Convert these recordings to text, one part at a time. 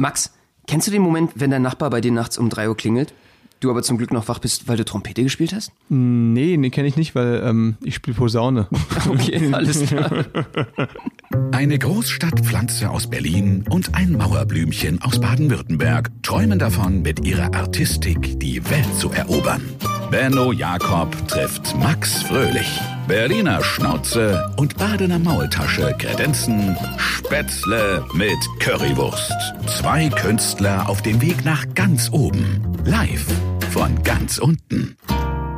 Max, kennst du den Moment, wenn dein Nachbar bei dir nachts um 3 Uhr klingelt? Du aber zum Glück noch wach bist, weil du Trompete gespielt hast? Nee, nee, kenne ich nicht, weil ähm, ich spiele Posaune. Okay, alles klar. Eine Großstadtpflanze aus Berlin und ein Mauerblümchen aus Baden-Württemberg träumen davon, mit ihrer Artistik die Welt zu erobern. Benno Jakob trifft Max Fröhlich. Berliner Schnauze und Badener Maultasche kredenzen Spätzle mit Currywurst. Zwei Künstler auf dem Weg nach ganz oben. Live von ganz unten.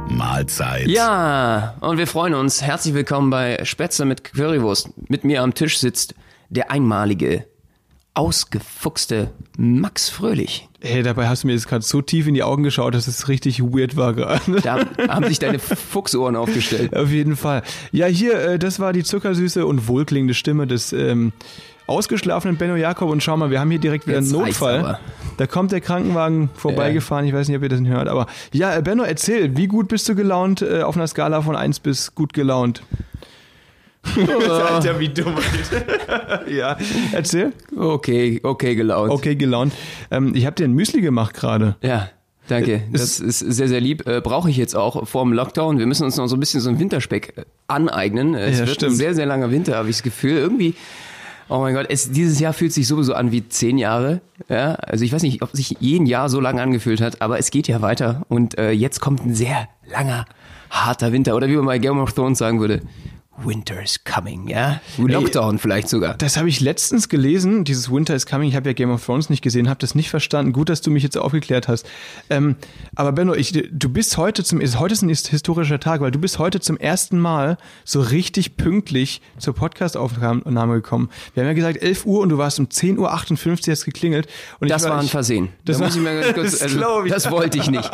Mahlzeit. Ja, und wir freuen uns. Herzlich willkommen bei Spätzle mit Currywurst. Mit mir am Tisch sitzt der einmalige, ausgefuchste Max Fröhlich. Hey, dabei hast du mir jetzt gerade so tief in die Augen geschaut, dass es richtig weird war gerade. Da haben sich deine Fuchsohren aufgestellt. Auf jeden Fall. Ja, hier, äh, das war die zuckersüße und wohlklingende Stimme des ähm, ausgeschlafenen Benno Jakob. Und schau mal, wir haben hier direkt wieder Jetzt einen Notfall. Da kommt der Krankenwagen vorbeigefahren. Ich weiß nicht, ob ihr das hört. Aber ja, äh, Benno, erzähl, wie gut bist du gelaunt äh, auf einer Skala von 1 bis gut gelaunt? Alter, wie dumm. ja, erzähl. Okay, okay gelaunt. Okay, gelaunt. Ähm, ich habe dir ein Müsli gemacht gerade. Ja, danke. Das ist sehr, sehr lieb. Äh, Brauche ich jetzt auch vor dem Lockdown. Wir müssen uns noch so ein bisschen so ein Winterspeck äh, aneignen. Es Ja, wird stimmt. ein sehr, sehr langer Winter, habe ich das Gefühl. Irgendwie, oh mein Gott, es, dieses Jahr fühlt sich sowieso an wie zehn Jahre. Ja, also ich weiß nicht, ob sich jeden Jahr so lange angefühlt hat, aber es geht ja weiter. Und äh, jetzt kommt ein sehr langer, harter Winter. Oder wie man bei Game of Thrones sagen würde, Winter is coming, ja? Lockdown vielleicht sogar. Das habe ich letztens gelesen, dieses Winter is Coming. Ich habe ja Game of Thrones nicht gesehen, habe das nicht verstanden. Gut, dass du mich jetzt aufgeklärt hast. Ähm, aber Benno, ich, du bist heute zum, heute ist ein his- historischer Tag, weil du bist heute zum ersten Mal so richtig pünktlich zur Podcast-Aufnahme gekommen. Wir haben ja gesagt 11 Uhr und du warst um 10.58 Uhr hast geklingelt. Und Das ich war ein Versehen. Das da war- muss ich mir ganz kurz, das also, das wollte ich nicht.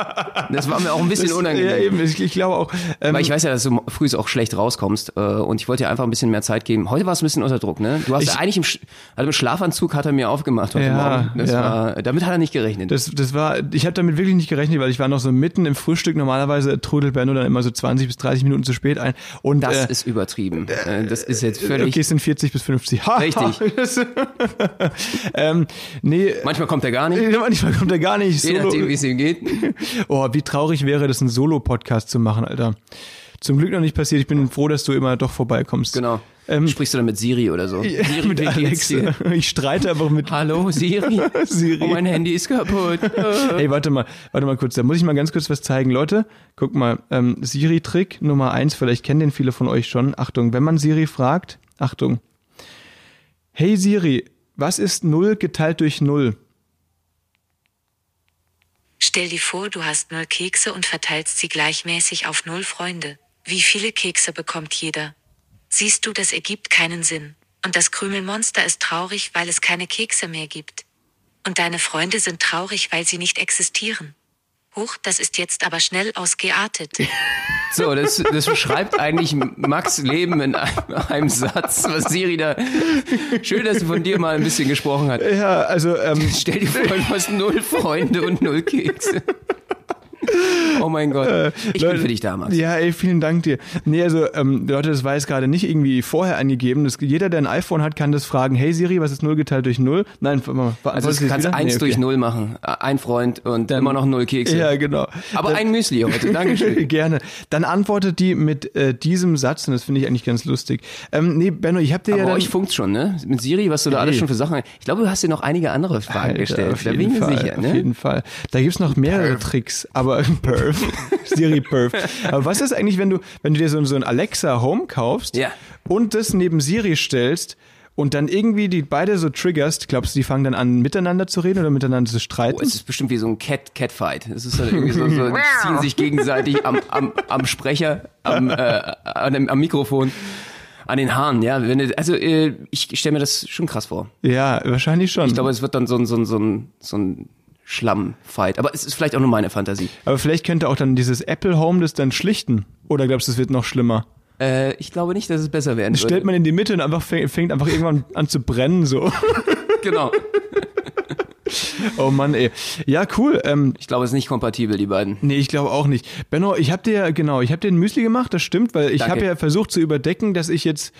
Das war mir auch ein bisschen das, unangenehm. Ja, eben, ich, ich glaube auch. Ähm, Weil ich weiß ja, dass du früh auch schlecht rauskommst äh, und ich wollte dir einfach ein bisschen mehr Zeit geben. Heute war es ein bisschen unter Druck, ne? Du hast Ich- ja eigentlich im, Sch also im Schlafanzug hat er mir aufgemacht heute Ja, Morgen. Ja. war, damit hat er nicht gerechnet. Das, das war, ich habe damit wirklich nicht gerechnet, weil ich war noch so mitten im Frühstück. Normalerweise trudelt Benno dann immer so 20 bis 30 Minuten zu spät ein. Und Das äh, ist übertrieben. Äh, das ist jetzt völlig. Okay, es sind 40 bis 50. Ha, Richtig. Ähm, nee, Manchmal kommt er gar nicht. manchmal kommt er gar nicht. Je nachdem, wie es ihm geht. Oh, wie traurig wäre das, einen Solo-Podcast zu machen, Alter. Zum Glück noch nicht passiert. Ich bin froh, dass du immer doch vorbeikommst. Genau. Ähm, Sprichst du dann mit Siri oder so? Siri, mit? Alexa. Ich streite aber mit Hallo, Siri. Siri. Oh, mein Handy ist kaputt. Hey, warte mal, warte mal kurz, da muss ich mal ganz kurz was zeigen. Leute, guck mal, ähm, Siri-Trick Nummer eins, vielleicht kennen den viele von euch schon. Achtung, wenn man Siri fragt, Achtung. Hey Siri, was ist 0 geteilt durch 0? Stell dir vor, du hast null Kekse und verteilst sie gleichmäßig auf null Freunde. Wie viele Kekse bekommt jeder? Siehst du, das ergibt keinen Sinn. Und das Krümelmonster ist traurig, weil es keine Kekse mehr gibt. Und deine Freunde sind traurig, weil sie nicht existieren. Huch, das ist jetzt aber schnell ausgeartet. So, das, das beschreibt eigentlich Max Leben in einem, einem Satz, was Siri da. Schön, dass sie von dir mal ein bisschen gesprochen hat. Ja, also, ähm, Stell dir vor, du hast null Freunde und null Kekse. Oh mein Gott. Ich bin Leute, für dich da, Max. Ja, ey, vielen Dank dir. Nee, also, ähm, Leute, das war jetzt gerade nicht irgendwie vorher angegeben. Das, jeder, der ein iPhone hat, kann das fragen. Hey Siri, was ist 0 geteilt durch 0? Nein, warte mal. Also du kannst eins durch null machen. Ein Freund und immer noch null Kekse. Ja, genau. Aber ein Müsli heute. Dankeschön. Gerne. Dann antwortet die mit äh, diesem Satz, und das finde ich eigentlich ganz lustig. Ähm, nee, Benno, ich habe dir Aber ja dann... euch funkt's schon, ne? Mit Siri, was du da alles Hey. schon für Sachen. Ich glaube, du hast dir noch einige andere Fragen Alter, gestellt. auf Da jeden bin ich mir Fall, sicher, Auf ne? jeden Fall. Da gibt's noch mehrere Tricks, aber Perf. Siri Perf. Aber was ist eigentlich, wenn du, wenn du dir so, so ein Alexa Home kaufst Ja. und das neben Siri stellst und dann irgendwie die beide so triggerst, glaubst du, die fangen dann an, miteinander zu reden oder miteinander zu streiten? Oh, es ist bestimmt wie so ein Cat Catfight. Es ist dann irgendwie so, so die ziehen sich gegenseitig am, am, am Sprecher, am, äh, an dem, am Mikrofon, an den Haaren. Ja, wenn also äh, ich stelle mir das schon krass vor. ja, wahrscheinlich schon. Ich glaube, es wird dann so ein so ein so ein, so ein Schlammfight. Aber es ist vielleicht auch nur meine Fantasie. aber vielleicht könnte auch dann dieses Apple Home das dann schlichten. Oder glaubst du, es wird noch schlimmer? Äh, ich glaube nicht, dass es besser werden Das stellt man in die Mitte und einfach fängt, fängt einfach irgendwann an zu brennen so. Genau. Oh Mann, ey. Ja, cool. Ähm, Ich glaube, es ist nicht kompatibel, die beiden. nee, ich glaube auch nicht. Benno, ich habe dir genau, ich habe dir ein Müsli gemacht, das stimmt, weil ich habe ja versucht zu überdecken, dass ich jetzt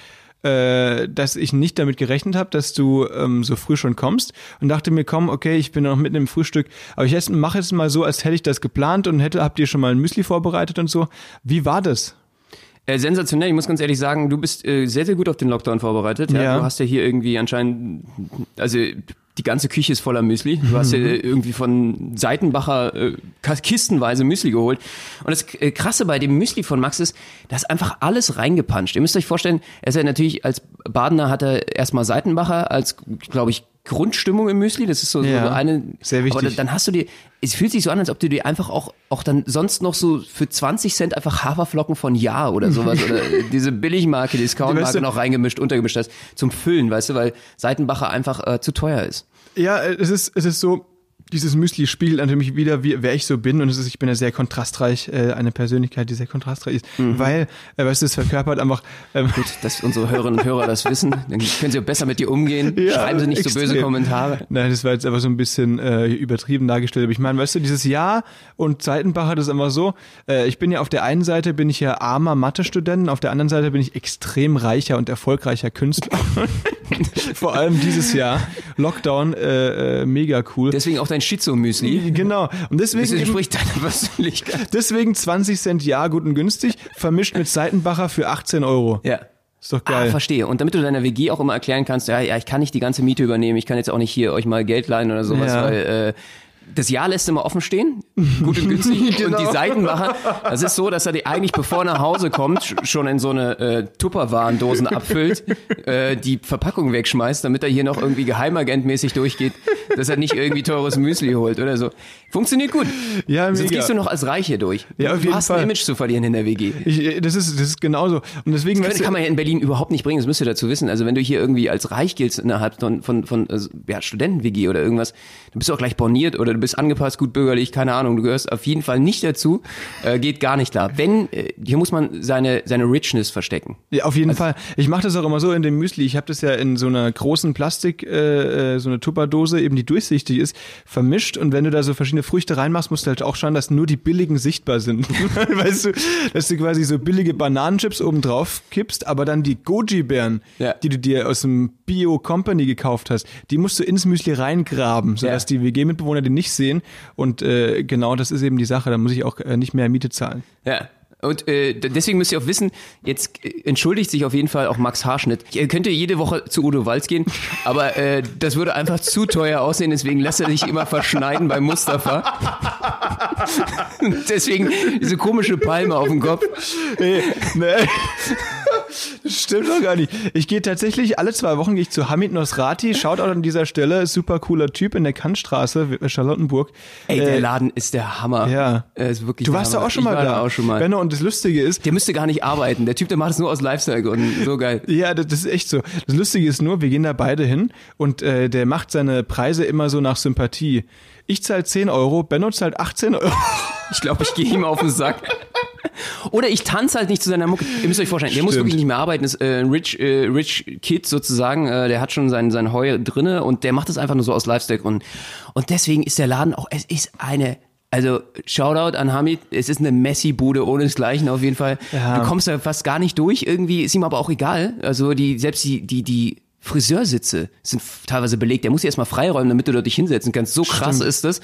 äh, dass ich nicht damit gerechnet habe, dass du ähm, so früh schon kommst und dachte mir, komm, okay, ich bin noch mitten im Frühstück, aber ich mache jetzt mal so, als hätte ich das geplant und hätte, habt ihr schon mal ein Müsli vorbereitet und so. Wie war das? Äh, sensationell, ich muss ganz ehrlich sagen, du bist äh, sehr, sehr gut auf den Lockdown vorbereitet. Ja. Ja. Du hast ja hier irgendwie anscheinend, also die ganze Küche ist voller Müsli. Du hast ja irgendwie von Seitenbacher äh, kistenweise Müsli geholt. Und das äh, Krasse bei dem Müsli von Max ist, da ist einfach alles reingepanscht. Ihr müsst euch vorstellen, er ist ja natürlich als Badener hat er erstmal Seitenbacher als, glaube ich, Grundstimmung im Müsli. Das ist so, Ja, so eine. sehr wichtig. Aber dann hast du dir, es fühlt sich so an, als ob du dir einfach auch, auch dann sonst noch so für 20 Cent einfach Haferflocken von Ja oder sowas oder diese Billigmarke, Weißt Discountmarke du- noch reingemischt, untergemischt hast zum Füllen, weißt du, weil Seitenbacher einfach äh, zu teuer ist. Ja, äh, es ist, es ist so, dieses Müsli spiegelt natürlich wieder, wie, wer ich so bin. Und es ist, ich bin ja sehr kontrastreich, äh, eine Persönlichkeit, die sehr kontrastreich ist. Weil, äh, weißt du, es verkörpert einfach. Ähm, Mhm. Gut, dass unsere Hörerinnen und Hörer das wissen, dann können sie auch besser mit dir umgehen. Ja, Schreiben sie nicht so böse extrem. Kommentare. Nein, das war jetzt aber so ein bisschen äh, übertrieben dargestellt. Aber ich meine, weißt du, dieses Ja und Seitenbacher, das ist immer so, äh, ich bin ja auf der einen Seite bin ich ja armer Mathe-Student, auf der anderen Seite bin ich extrem reicher und erfolgreicher Künstler. Vor allem dieses Jahr. Lockdown, äh, äh, mega cool. Deswegen auch dein Schizo-Müsli. genau. Und Das deswegen, eben, entspricht deiner Persönlichkeit. deswegen 20 Cent Ja, gut und günstig, vermischt mit Seitenbacher für 18 Euro. Ja. Ist doch Ah, geil. verstehe. Und damit du deiner WG auch immer erklären kannst, ja, ja, ich kann nicht die ganze Miete übernehmen, ich kann jetzt auch nicht hier euch mal Geld leihen oder sowas, Ja. weil äh, das Jahr lässt immer offen stehen, gut und günstig. Und Genau. die Seitenbacher, das ist so, dass er die eigentlich bevor er nach Hause kommt, sch- schon in so eine äh, Tupperwarendosen abfüllt, äh, die Verpackung wegschmeißt, damit er hier noch irgendwie geheimagentmäßig durchgeht, dass er nicht irgendwie teures Müsli holt oder so. Funktioniert gut. Ja, Sonst mega. gehst du noch als Reiche durch. Ja, auf du jeden hast Fall. ein Image zu verlieren in der WG. Ich, äh, das, ist, das ist genauso. Und deswegen, Das du, kann man ja in Berlin überhaupt nicht bringen, das müsst ihr dazu wissen. Also wenn du hier irgendwie als reich giltst innerhalb von, von, von also, ja, Studenten-WG oder irgendwas, dann bist du auch gleich borniert oder du bist angepasst, gut bürgerlich, keine Ahnung, du gehörst auf jeden Fall nicht dazu, äh, geht gar nicht klar. Wenn, äh, hier muss man seine, seine Richness verstecken. Ja, auf Also jeden Fall. Ich mache das auch immer so in dem Müsli. Ich habe das ja in so einer großen Plastik, äh, äh, so eine Tupperdose, eben die durchsichtig ist, vermischt. Und wenn du da so verschiedene Früchte reinmachst, musst du halt auch schauen, dass nur die billigen sichtbar sind. weißt du, dass du quasi so billige Bananenchips oben drauf kippst, aber dann die Goji-Beeren, Ja. die du dir aus dem Bio-Company gekauft hast, die musst du ins Müsli reingraben, sodass Ja. die WG-Mitbewohner die nicht sehen. Und äh, genau das ist eben die Sache. Da muss ich auch äh, nicht mehr Miete zahlen. Ja. Und äh, deswegen müsst ihr auch wissen, jetzt äh, entschuldigt sich auf jeden Fall auch Max Haarschnitt. Ihr könnte jede Woche zu Udo Walz gehen, aber äh, das würde einfach zu teuer aussehen, deswegen lässt er sich immer verschneiden bei Mustafa. deswegen diese komische Palme auf dem Kopf. Nee, nee. Stimmt doch gar nicht. Ich gehe tatsächlich, alle zwei Wochen gehe ich zu Hamid Nosrati, Shoutout an dieser Stelle, super cooler Typ in der Kantstraße, Charlottenburg. Ey, der Äh, Laden ist der Hammer. ja. Er ist wirklich Du warst da auch schon mal da. da auch schon mal. Benno, und das Lustige ist, Der müsste gar nicht arbeiten. Der Typ, der macht es nur aus Lifestyle-Gründen. So geil. ja, das, das ist echt so. Das Lustige ist nur, wir gehen da beide hin und äh, der macht seine Preise immer so nach Sympathie. Ich zahle 10 Euro, Benno zahlt 18 Euro. Ich glaube, ich gehe ihm auf den Sack. Oder ich tanze halt nicht zu seiner Mucke. Ihr müsst euch vorstellen, der muss Stimmt. wirklich nicht mehr arbeiten. Ist äh, ein rich, äh, rich Kid sozusagen. Äh, der hat schon sein, sein Heu drinne und der macht das einfach nur so aus Lifestyle-Gründen. Und deswegen ist der Laden auch, es ist eine, also Shoutout an Hamid, es ist eine Messi-Bude ohne desgleichen auf jeden Fall. Ja. Du kommst da fast gar nicht durch. Irgendwie ist ihm aber auch egal. Also die, selbst die, die, die Friseursitze sind teilweise belegt. Der muss sie erstmal freiräumen, damit du dort dich hinsetzen kannst. So krass ist das.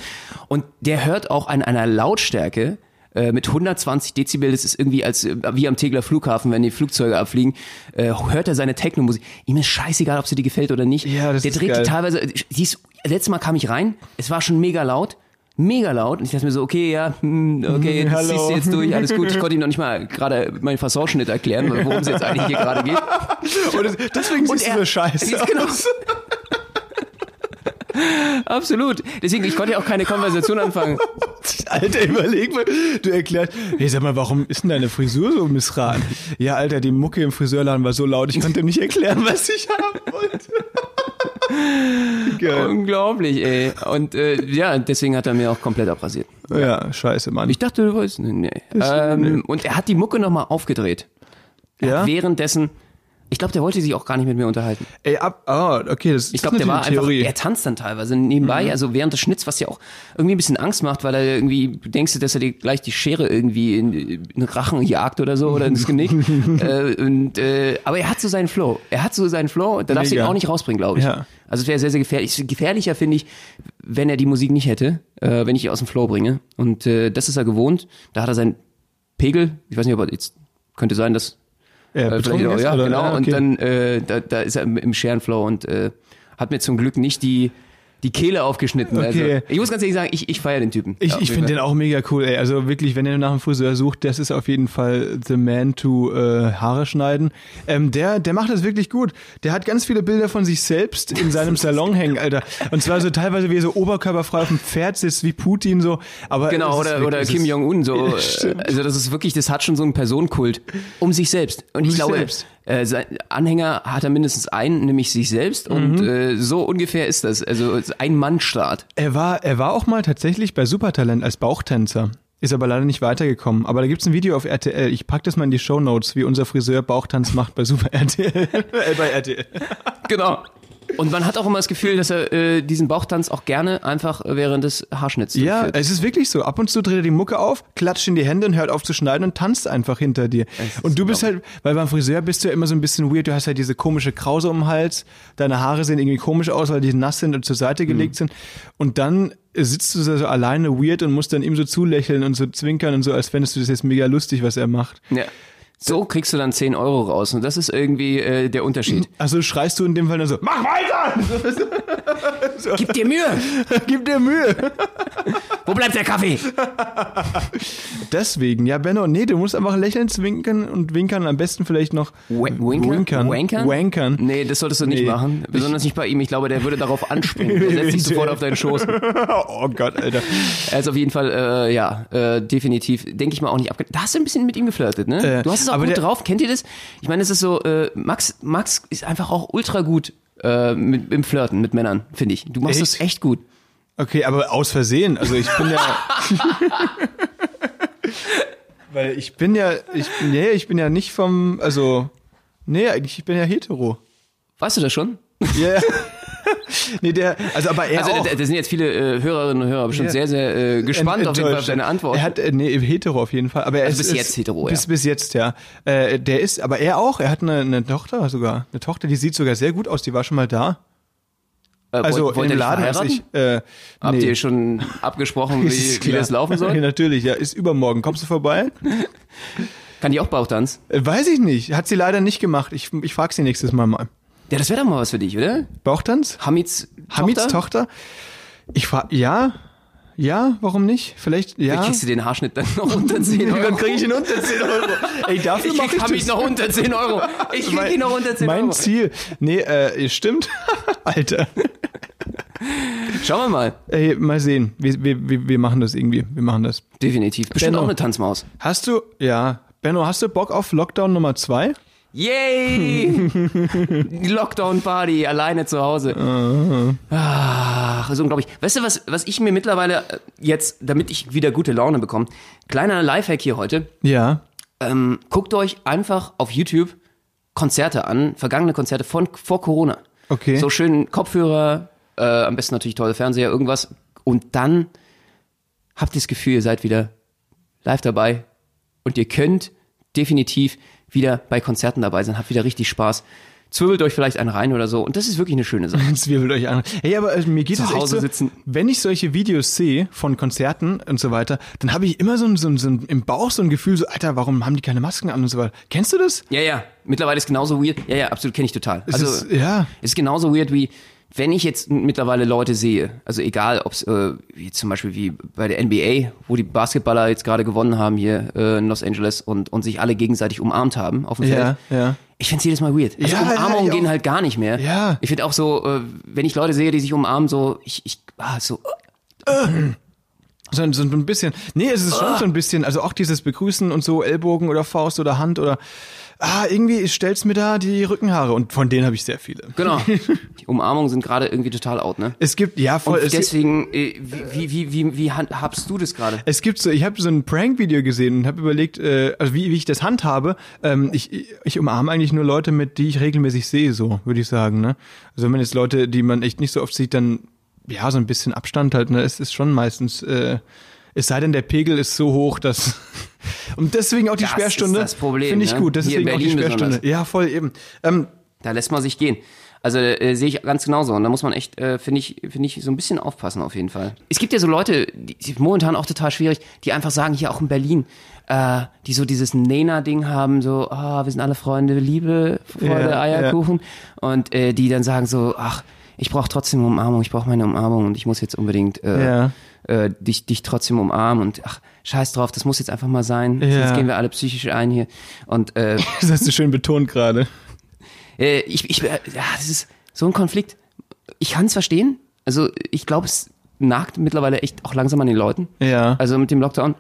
Und der hört auch an einer Lautstärke äh, mit 120 Dezibel. Das ist irgendwie als äh, wie am Tegler Flughafen, wenn die Flugzeuge abfliegen. Äh, hört er seine Techno-Musik. Ihm ist scheißegal, ob sie dir gefällt oder nicht. Ja, das der ist dreht geil. die teilweise. Die ist, letztes Mal kam ich rein. Es war schon mega laut. Mega laut. Und ich dachte mir so, okay, ja, hm, okay, das ziehst du jetzt durch, alles gut. Ich konnte ihm noch nicht mal gerade meinen Fasson-Schnitt erklären, worum es jetzt eigentlich hier gerade geht. Und deswegen Und siehst er- du so scheiße genau. aus. Absolut. Deswegen, ich konnte ja auch keine Konversation anfangen. Alter, überleg mal, du erklärst, hey, sag mal, warum ist denn deine Frisur so missraten? Ja, Alter, die Mucke im Friseurladen war so laut, ich konnte ihm nicht erklären, was ich haben wollte. Geil. Unglaublich, ey. Und äh, ja, deswegen hat er mir auch komplett abrasiert. Ja, scheiße, Mann. Ich dachte, du weißt, nee. nee. Ähm, Und er hat die Mucke nochmal aufgedreht. Er Ja? währenddessen, Ich glaube, der wollte sich auch gar nicht mit mir unterhalten. Ey, ab, oh, okay, das Ich glaube, das der ist war eine einfach, Theorie. er tanzt dann teilweise nebenbei, also während des Schnitts, was ja auch irgendwie ein bisschen Angst macht, weil er irgendwie, du denkst, dass er dir gleich die Schere irgendwie in, in den Rachen jagt oder so oder ins Genick. äh, und, äh, aber er hat so seinen Flow. Er hat so seinen Flow, da darfst du ihn auch nicht rausbringen, glaube ich. Ja. Also es wäre sehr, sehr gefährlich. Gefährlicher finde ich, wenn er die Musik nicht hätte, äh, wenn ich ihn aus dem Flow bringe. Und äh, das ist er gewohnt. Da hat er seinen Pegel, ich weiß nicht, ob er jetzt, könnte sein, dass äh, vielleicht betrunken auch, ist, ja, oder? genau. Ja, Und okay. dann äh, da, da ist er im, im Scherenflow und äh, hat mir zum Glück nicht die die Kehle aufgeschnitten. Okay. Also, ich muss ganz ehrlich sagen, ich, ich feiere den Typen. Ich, Ja, ich finde den auch mega cool, ey. Also wirklich, wenn ihr nach einem Friseur sucht, das ist auf jeden Fall the man to äh, Haare schneiden. Ähm, der, der macht das wirklich gut. Der hat ganz viele Bilder von sich selbst in seinem Salon hängen, Alter. Und zwar so teilweise, wie er so oberkörperfrei auf dem Pferd sitzt, wie Putin so. Aber Genau, oder, wirklich- oder Kim Jong-un, so. Ja, also das ist wirklich, das hat schon so einen Personenkult um sich selbst. Und ich sich glaube, selbst. Äh, sein Anhänger hat er mindestens einen, nämlich sich selbst. Und Mhm. äh, so ungefähr ist das. Also es ein Mannstaat. Er war, er war auch mal tatsächlich bei Supertalent als Bauchtänzer. Ist aber leider nicht weitergekommen. Aber da gibt's ein Video auf RTL. Ich pack das mal in die Show Notes, wie unser Friseur Bauchtanz macht bei Super RTL. äh, bei RTL. Genau. Und man hat auch immer das Gefühl, dass er äh, diesen Bauchtanz auch gerne einfach während des Haarschnitts Ja, durchführt. es ist wirklich so. Ab und zu dreht er die Mucke auf, klatscht in die Hände und hört auf zu schneiden und tanzt einfach hinter dir. Und du bist halt, weil beim Friseur bist du ja immer so ein bisschen weird. Du hast halt diese komische Krause um den Hals. Deine Haare sehen irgendwie komisch aus, weil die nass sind und zur Seite gelegt sind. Und dann sitzt du so so alleine weird und musst dann ihm so zulächeln und so zwinkern und so, als fändest du das jetzt mega lustig, was er macht. Ja. So kriegst du dann 10 Euro raus. Und das ist irgendwie äh, der Unterschied. Also schreist du in dem Fall dann so, mach weiter! Gib dir Mühe! Gib dir Mühe! Wo bleibt der Kaffee? Deswegen, ja, Benno, nee, du musst einfach lächeln, zwinkern und winkern, am besten vielleicht noch Winker? winkern. Wankern? Wankern. Nee, das solltest du nicht Nee. machen. Besonders nicht bei ihm. Ich glaube, der würde darauf anspringen. Der setzt sich sofort auf deinen Schoß. Oh Gott, Alter. Er ist auf jeden Fall, äh, ja, äh, definitiv, denke ich mal auch nicht abge... Da hast du ein bisschen mit ihm geflirtet, ne? Äh, du hast es auch gut drauf. Kennt ihr das? Ich meine, es ist so, äh, Max, Max ist einfach auch ultra gut äh, mit, im Flirten mit Männern, finde ich. Du machst Echt? das echt gut. Okay, aber aus Versehen. Also ich bin ja. Weil ich bin ja, ich, nee, ich bin ja nicht vom, also, nee, eigentlich, ich bin ja hetero. Weißt du das schon? Ja. nee, der, also aber er Also auch. da, da sind jetzt viele äh, Hörerinnen und Hörer bestimmt sehr, sehr äh, gespannt auf jeden Fall auf deine Antwort. Er hat, äh, nee, hetero auf jeden Fall. Aber er Also ist, bis jetzt hetero, bis, ja. Bis jetzt, ja. Äh, der ist, aber er auch, er hat eine, eine Tochter sogar. Eine Tochter, die sieht sogar sehr gut aus, die war schon mal da. Äh, Also wollt, im Laden, als ich, äh, Habt nee. ihr schon abgesprochen, wie, wie das laufen soll? natürlich, ja, ist übermorgen. Kommst du vorbei? Kann die auch Bauchtanz? Äh, weiß ich nicht. Hat sie leider nicht gemacht. Ich, ich frag sie nächstes Mal mal. Ja, das wäre doch mal was für dich, oder? Bauchtanz? Hamids Hamids Tochter? Ich frag, ja, ja, warum nicht? Vielleicht, ja. Dann kriegst du den Haarschnitt dann noch unter 10 Euro. Dann krieg ich ihn unter 10 Euro. Ey, dafür ich mach ich das. noch unter 10 Euro. Ich krieg ihn noch unter 10 mein Euro. Ziel. Nee, äh, stimmt. Alter. Schauen wir mal. Ey, mal sehen. Wir, wir, wir wir machen das irgendwie. Wir machen das. Definitiv. Bestimmt Benno. auch eine Tanzmaus. Hast du, ja, Benno, hast du Bock auf Lockdown Nummer 2? Yay! Die Lockdown-Party, alleine zu Hause. Ach, ist unglaublich. Weißt du, was, was ich mir mittlerweile äh, jetzt, damit ich wieder gute Laune bekomme, kleiner Lifehack hier heute, Ja. ähm, guckt euch einfach auf YouTube Konzerte an, vergangene Konzerte von vor Corona. Okay. So schön Kopfhörer, äh, am besten natürlich tolle Fernseher, irgendwas. Und dann habt ihr das Gefühl, ihr seid wieder live dabei und ihr könnt definitiv wieder bei Konzerten dabei sein, habt wieder richtig Spaß. Zwirbelt euch vielleicht einen rein oder so. Und das ist wirklich eine schöne Sache. Zwirbelt euch an. Hey, aber also, mir geht Zu es echt Hause so, sitzen. wenn ich solche Videos sehe von Konzerten und so weiter, dann habe ich immer so ein, so, ein, so ein, im Bauch so ein Gefühl, so, Alter, warum haben die keine Masken an und so weiter. Kennst du das? Ja, ja. Mittlerweile ist genauso weird. Ja, ja, absolut kenne ich total. Es Also ist, ja. ist genauso weird wie wenn ich jetzt mittlerweile Leute sehe, also egal, ob es äh, wie zum Beispiel wie bei der NBA, wo die Basketballer jetzt gerade gewonnen haben hier äh, in Los Angeles und, und sich alle gegenseitig umarmt haben auf dem Ja, Feld. ja. Ich find's jedes Mal weird. Also Ja, ja, Umarmungen ich gehen halt gar nicht mehr. Ja. Ich finde auch so, äh, wenn ich Leute sehe, die sich umarmen, so, ich, ich ah, so, äh, So, so ein bisschen. Nee, es ist schon so ein bisschen, also auch dieses Begrüßen und so Ellbogen oder Faust oder Hand oder ah, irgendwie stellt's mir da die Rückenhaare und von denen habe ich sehr viele. Genau. Die Umarmungen sind gerade irgendwie total out, ne? Es gibt, ja, voll. Und es, deswegen, äh, wie, wie, wie, wie handhabst du das gerade? es gibt so, ich habe so ein Prank-Video gesehen und habe überlegt, äh, also wie, wie ich das handhabe. Ähm, ich, ich umarme eigentlich nur Leute, mit die ich regelmäßig sehe, so würde ich sagen. Ne? Also wenn man jetzt Leute, die man echt nicht so oft sieht, dann ja so ein bisschen Abstand halt. Ne? Es ist schon meistens. Äh, es sei denn, der Pegel ist so hoch, dass. Und deswegen auch die Das ist Sperrstunde. das Problem, Finde ich ne? gut. Deswegen auch die Sperrstunde. besonders. Ja, voll eben. Ähm, Da lässt man sich gehen. Also äh, sehe ich ganz genauso. Und da muss man echt, äh, finde ich, finde ich, so ein bisschen aufpassen auf jeden Fall. Es gibt ja so Leute, die, die momentan auch total schwierig, die einfach sagen, hier auch in Berlin, äh, die so dieses Nena-Ding haben, so, ah, wir sind alle Freunde, Liebe, Freude, Ja, Eierkuchen. Und äh, die dann sagen so, ach, ich brauche trotzdem eine Umarmung, ich brauche meine Umarmung und ich muss jetzt unbedingt äh, Ja. Äh, dich, dich trotzdem umarmen und ach, scheiß drauf, das muss jetzt einfach mal sein. Ja. Sonst gehen wir alle psychisch ein hier. Und äh, das hast du schön betont gerade. äh, ich, ich, äh, ja, das ist so ein Konflikt. Ich kann es verstehen. Also ich glaube, es nagt mittlerweile echt auch langsam an den Leuten. Ja. Also mit dem Lockdown.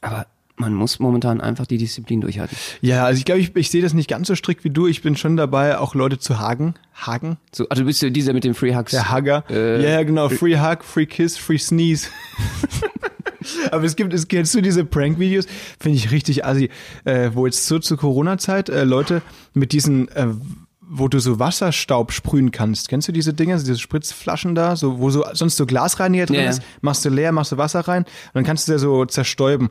Aber man muss momentan einfach die Disziplin durchhalten. Ja, also ich glaube, ich, ich sehe das nicht ganz so strikt wie du. Ich bin schon dabei, auch Leute zu hagen. Hagen? So, also du bist ja dieser mit den Free Hugs. Der Hugger. Äh, ja, ja, genau. Free Hug, Free Kiss, Free Sneeze. Aber es gibt, es kennst du diese Prank-Videos? Finde ich richtig assi. Äh, wo jetzt so zur Corona-Zeit äh, Leute mit diesen, äh, wo du so Wasserstaub sprühen kannst. Kennst du diese Dinger, diese Spritzflaschen da, so, wo so sonst so Glasreiniger drin Ja, ja. ist? Machst du leer, machst du Wasser rein und dann kannst du ja so zerstäuben.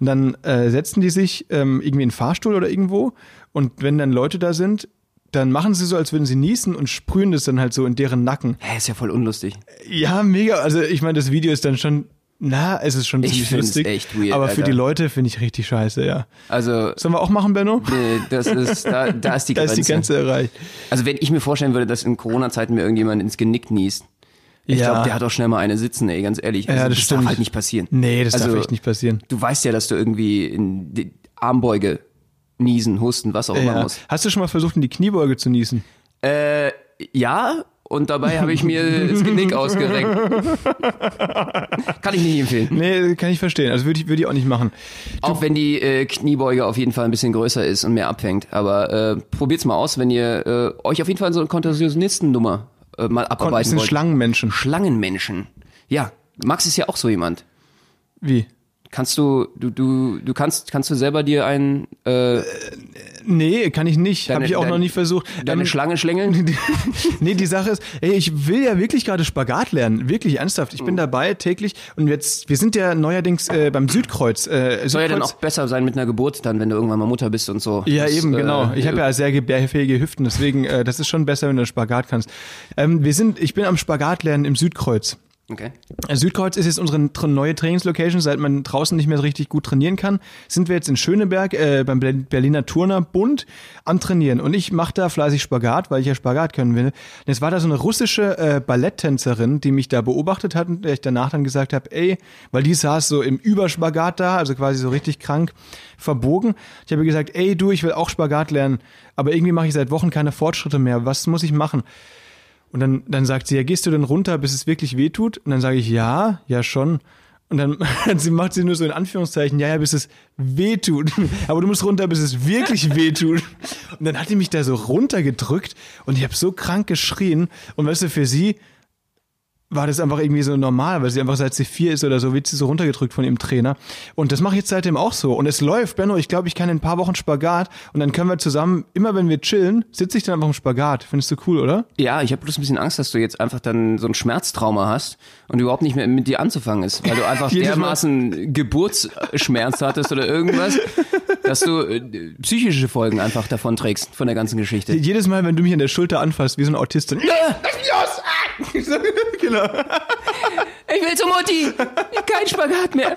Und dann äh, setzen die sich ähm, irgendwie in den Fahrstuhl oder irgendwo und wenn dann Leute da sind, dann machen sie so, als würden sie niesen und sprühen das dann halt so in deren Nacken. Hä, ist ja voll unlustig. Ja, mega. Also ich meine, das Video ist dann schon, na, es ist schon Ich ziemlich find's lustig. echt weird, aber für Alter. die Leute finde ich richtig scheiße, ja. Also, Sollen wir auch machen, Benno? äh, das ist, da, da ist die Da Grenze. ist die Grenze erreicht. Also wenn ich mir vorstellen würde, dass in Corona-Zeiten mir irgendjemand ins Genick niest, ich Ja. glaube, der hat auch schnell mal eine sitzen, ey, ganz ehrlich. Also, Ja, das das darf halt nicht passieren. Nee, das also, darf echt nicht passieren. Du weißt ja, dass du irgendwie in die Armbeuge niesen, husten, was auch immer Ja. musst. Hast du schon mal versucht, in die Kniebeuge zu niesen? Äh, ja, und dabei habe ich mir das Genick ausgerenkt. Kann ich nicht empfehlen. Nee, kann ich verstehen. Also würde ich, würde ich auch nicht machen. Auch wenn die äh, Kniebeuge auf jeden Fall ein bisschen größer ist und mehr abfängt. Aber äh, probiert's mal aus, wenn ihr äh, euch auf jeden Fall so eine Kontorsionistennummer äh, mal Das abarbeiten sind wollt. Schlangenmenschen. Schlangenmenschen. Ja, Max ist ja auch so jemand. Wie? Kannst du, du, du, du kannst, kannst du selber dir ein, äh, Nee, kann ich nicht. Deine- Habe ich auch dein- noch nie versucht. deine Ähm, Schlange schlängeln? nee, die Sache ist, ey, ich will ja wirklich gerade Spagat lernen. Wirklich ernsthaft. Ich bin Mhm. dabei täglich. Und jetzt, wir sind ja neuerdings äh, beim Südkreuz. Äh, Soll ja dann auch besser sein mit einer Geburt dann, wenn du irgendwann mal Mutter bist und so. Ja, Das, eben, äh, genau. Ich habe ja sehr gebärfähige Hüften, deswegen, äh, das ist schon besser, wenn du Spagat kannst. Ähm, wir sind, ich bin am Spagat lernen im Südkreuz. Okay. Südkreuz ist jetzt unsere neue Trainingslocation, seit man draußen nicht mehr so richtig gut trainieren kann, sind wir jetzt in Schöneberg äh, beim Ber- Berliner Turnerbund am Trainieren. Und ich mache da fleißig Spagat, weil ich ja Spagat können will. Und jetzt war da so eine russische äh, Balletttänzerin, die mich da beobachtet hat und der ich danach dann gesagt habe, ey, weil die saß so im Überspagat da, also quasi so richtig krank verbogen. Ich habe gesagt, ey du, ich will auch Spagat lernen, aber irgendwie mache ich seit Wochen keine Fortschritte mehr. Was muss ich machen? Und dann, dann sagt sie, ja, gehst du denn runter, bis es wirklich weh tut? Und dann sage ich, ja, ja schon. Und dann sie macht sie nur so in Anführungszeichen, ja, ja, bis es weh tut. Aber du musst runter, bis es wirklich weh tut. Und dann hat die mich da so runtergedrückt und ich habe so krank geschrien. Und weißt du, für sie war das einfach irgendwie so normal, weil sie einfach seit sie vier ist oder so, wird sie so runtergedrückt von ihrem Trainer. Und das mache ich jetzt seitdem auch so. Und es läuft, Benno, ich glaube, ich kann in ein paar Wochen Spagat und dann können wir zusammen, immer wenn wir chillen, sitze ich dann einfach im Spagat. Findest du cool, oder? Ja, ich habe bloß ein bisschen Angst, dass du jetzt einfach dann so ein Schmerztrauma hast und überhaupt nicht mehr mit dir anzufangen ist, weil du einfach dermaßen Geburtsschmerz hattest oder irgendwas, dass du äh, psychische Folgen einfach davon trägst von der ganzen Geschichte. Jedes Mal, wenn du mich an der Schulter anfasst, wie so ein Autist, dann, genau. Ich will zur Mutti! Kein Spagat mehr!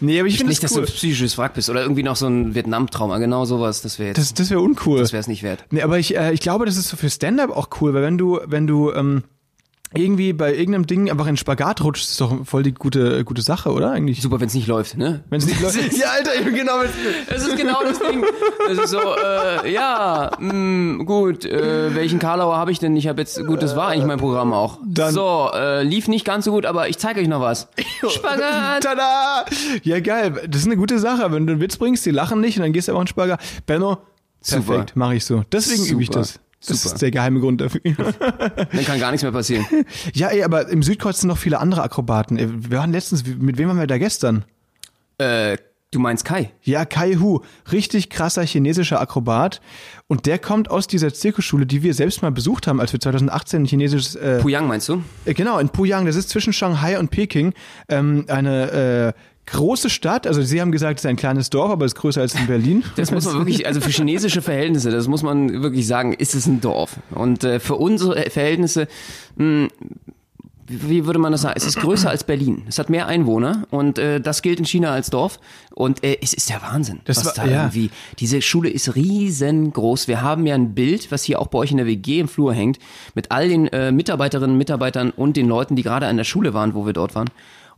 Nee, aber ich finde Nicht, das dass cool. du psychisches Wrack bist oder irgendwie noch so ein Vietnam-Trauma, genau sowas, das wäre jetzt, Das, das wäre uncool. das wäre es nicht wert. Nee, aber ich, äh, ich glaube, das ist so für Stand-up auch cool, weil wenn du, wenn du, ähm, irgendwie bei irgendeinem Ding einfach in Spagat rutscht, ist doch voll die gute, gute Sache, oder? Eigentlich. Super, wenn es nicht läuft, ne? Wenn es nicht läuft. Ja, Alter, ich bin genau mit. Es ist genau das Ding. Es ist so, äh, ja, mh, gut, äh, welchen Karlauer habe ich denn? Ich habe jetzt, gut, das war eigentlich mein Programm auch. Dann- so, äh, lief nicht ganz so gut, aber ich zeige euch noch was. Spagat! Tada! Ja, geil. Das ist eine gute Sache. Wenn du einen Witz bringst, die lachen nicht und dann gehst du einfach in den Spagat. Benno, Super. perfekt, mache ich so. Deswegen übe ich Super. das. Das Super. ist der geheime Grund dafür. Dann kann gar nichts mehr passieren. ja, ey, aber im Südkreuz sind noch viele andere Akrobaten. Wir waren letztens, mit wem waren wir da gestern? Äh, du meinst Kai? Ja, Kai Hu, richtig krasser chinesischer Akrobat. Und der kommt aus dieser Zirkusschule, die wir selbst mal besucht haben, als wir 2018 ein chinesisches äh, Puyang meinst du? Äh, Genau, in Puyang, das ist zwischen Shanghai und Peking, ähm, eine äh, große Stadt. Also Sie haben gesagt, es ist ein kleines Dorf, aber es ist größer als in Berlin. Das muss man wirklich, also für chinesische Verhältnisse, das muss man wirklich sagen, ist es ein Dorf. Und äh, für unsere Verhältnisse, mh, wie würde man das sagen? Es ist größer als Berlin. Es hat mehr Einwohner und äh, das gilt in China als Dorf. Und äh, es ist der Wahnsinn. Das was war- da ja. irgendwie. Diese Schule ist riesengroß. Wir haben ja ein Bild, was hier auch bei euch in der WG im Flur hängt, mit all den äh, Mitarbeiterinnen, Mitarbeitern und den Leuten, die gerade an der Schule waren, wo wir dort waren.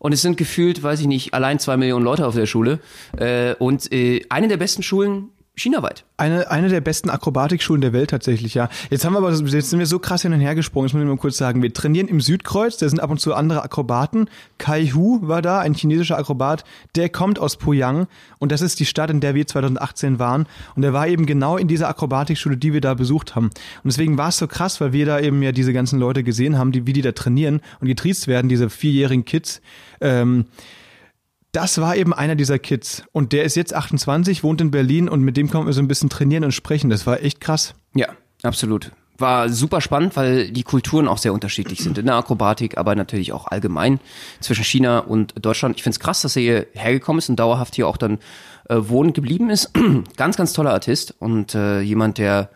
Und es sind gefühlt, weiß ich nicht, allein zwei Millionen Leute auf der Schule. Äh, und äh, eine der besten Schulen chinaweit. Eine, eine der besten Akrobatikschulen der Welt tatsächlich, ja. Jetzt haben wir aber, jetzt sind wir so krass hin und her gesprungen, das muss ich mal kurz sagen. Wir trainieren im Südkreuz, da sind ab und zu andere Akrobaten. Kai Hu war da, ein chinesischer Akrobat, der kommt aus Puyang und das ist die Stadt, in der wir 2018 waren. Und der war eben genau in dieser Akrobatikschule, die wir da besucht haben. Und deswegen war es so krass, weil wir da eben ja diese ganzen Leute gesehen haben, die, wie die da trainieren und getriezt werden, diese vierjährigen Kids. Ähm, das war eben einer dieser Kids. Und der ist jetzt 28, wohnt in Berlin und mit dem konnten wir so ein bisschen trainieren und sprechen. Das war echt krass. Ja, absolut. War super spannend, weil die Kulturen auch sehr unterschiedlich sind. In der Akrobatik, aber natürlich auch allgemein zwischen China und Deutschland. Ich finde es krass, dass er hier hergekommen ist und dauerhaft hier auch dann äh, wohnen geblieben ist. ganz, ganz toller Artist und äh, jemand, der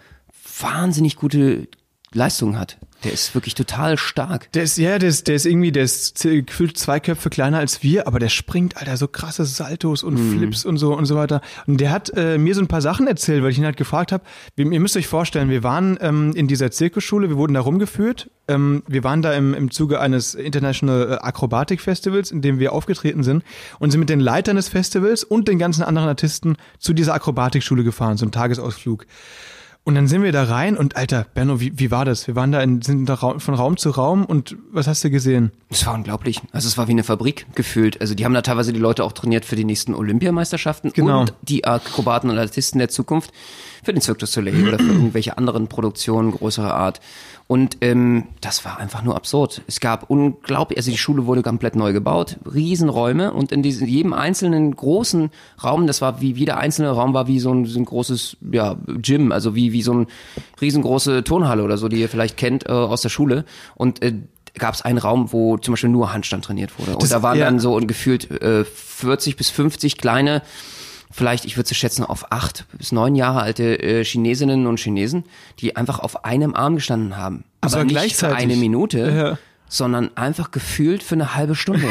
wahnsinnig gute Leistungen hat. Der ist wirklich total stark. Der ist, ja, der ist, der ist irgendwie, der ist gefühlt zwei Köpfe kleiner als wir, aber der springt, Alter, so krasse Saltos und Flips und so und so weiter. Und der hat äh, mir so ein paar Sachen erzählt, weil ich ihn halt gefragt habe. Ihr müsst euch vorstellen, wir waren ähm, in dieser Zirkusschule, wir wurden da rumgeführt. Ähm, wir waren da im, im Zuge eines International Acrobatic Festivals, in dem wir aufgetreten sind und sind mit den Leitern des Festivals und den ganzen anderen Artisten zu dieser Akrobatikschule gefahren, so ein Tagesausflug. Und dann sind wir da rein und Alter, Benno, wie, wie war das? Wir waren da in, sind da Raum, von Raum zu Raum und was hast du gesehen? Es war unglaublich. Also es war wie eine Fabrik gefühlt. Also die haben da teilweise die Leute auch trainiert für die nächsten Olympiameisterschaften Genau. und die Akrobaten und Artisten der Zukunft für den Cirque du Soleil oder für irgendwelche anderen Produktionen größerer Art. Und ähm, das war einfach nur absurd. Es gab unglaublich, also die Schule wurde komplett neu gebaut, Riesenräume und in diesem jedem einzelnen großen Raum, das war wie jeder einzelne Raum war wie so ein, so ein großes ja, Gym, also wie wie so ein riesengroße Turnhalle oder so, die ihr vielleicht kennt äh, aus der Schule. Und äh, gab es einen Raum, wo zum Beispiel nur Handstand trainiert wurde. Und Das- da waren ja. dann so und gefühlt äh, 40 bis 50 kleine, vielleicht, ich würde sie schätzen, auf acht bis neun Jahre alte äh, Chinesinnen und Chinesen, die einfach auf einem Arm gestanden haben. Das Aber war nicht gleichzeitig. für eine Minute, Ja. sondern einfach gefühlt für eine halbe Stunde.